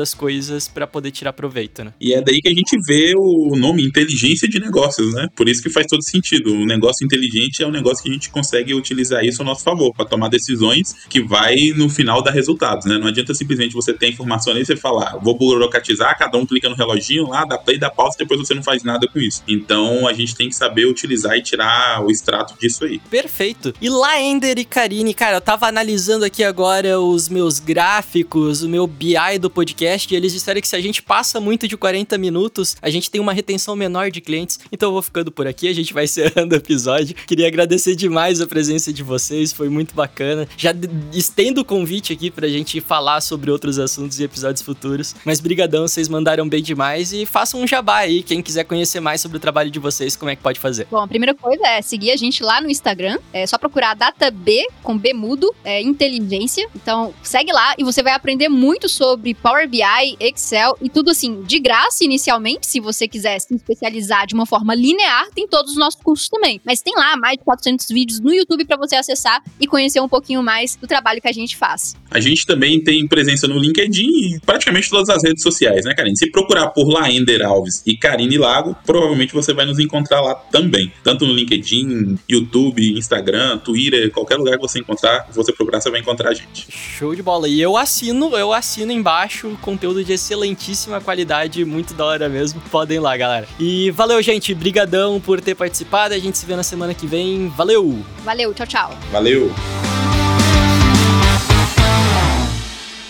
Speaker 1: as coisas para poder tirar proveito, né?
Speaker 2: E é daí que a gente vê o nome inteligência de negócios, né? Por isso que faz todo sentido. O negócio inteligente é um negócio que a gente consegue utilizar isso a nosso favor, para tomar decisões que vai no final dar resultados, né? Não adianta simplesmente você ter informação ali e você falar, vou burocratizar, cada um clica no reloginho lá, dá play, dá pausa, depois você não faz nada com isso. Então a gente tem que saber utilizar e tirar o extrato disso aí.
Speaker 1: Perfeito. E lá, Ender e Karine, cara, eu tava analisando aqui agora os meus gráficos, o meu BI do podcast e eles disseram que se a gente passa muito de 40 minutos, a gente tem uma retenção menor de clientes. Então eu vou ficando por aqui, a gente vai (laughs) encerrando o episódio. Queria agradecer demais a presença de vocês, foi muito bacana. Já estendo o convite aqui pra gente falar sobre outros assuntos e episódios futuros. Mas brigadão, vocês mandaram bem demais e façam um jabá aí. Quem quiser conhecer mais sobre o trabalho de vocês, como é que pode fazer?
Speaker 3: Bom, a primeira coisa é seguir a gente lá no Instagram. É só procurar data B com B mudo, é, inteligência. Então segue lá e você vai aprender muito muito sobre Power BI, Excel e tudo assim, de graça inicialmente, se você quiser se especializar de uma forma linear, tem todos os nossos cursos também. Mas tem lá mais de 400 vídeos no YouTube para você acessar e conhecer um pouquinho mais do trabalho que a gente faz.
Speaker 2: A gente também tem presença no LinkedIn e praticamente todas as redes sociais, né, Karine? Se procurar por Laender Alves e Karine Lago, provavelmente você vai nos encontrar lá também. Tanto no LinkedIn, YouTube, Instagram, Twitter, qualquer lugar que você encontrar, você procurar, você vai encontrar a gente.
Speaker 1: Show de bola. E eu assino, eu assino assina embaixo, conteúdo de excelentíssima qualidade, muito da hora mesmo. Podem ir lá, galera. E valeu, gente. Brigadão por ter participado. A gente se vê na semana que vem. Valeu!
Speaker 3: Valeu, tchau, tchau.
Speaker 2: Valeu!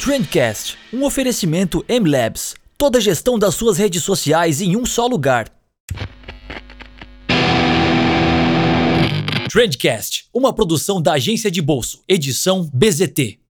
Speaker 4: Trendcast, um oferecimento M-Labs. Toda a gestão das suas redes sociais em um só lugar. Trendcast, uma produção da agência de bolso, edição BZT.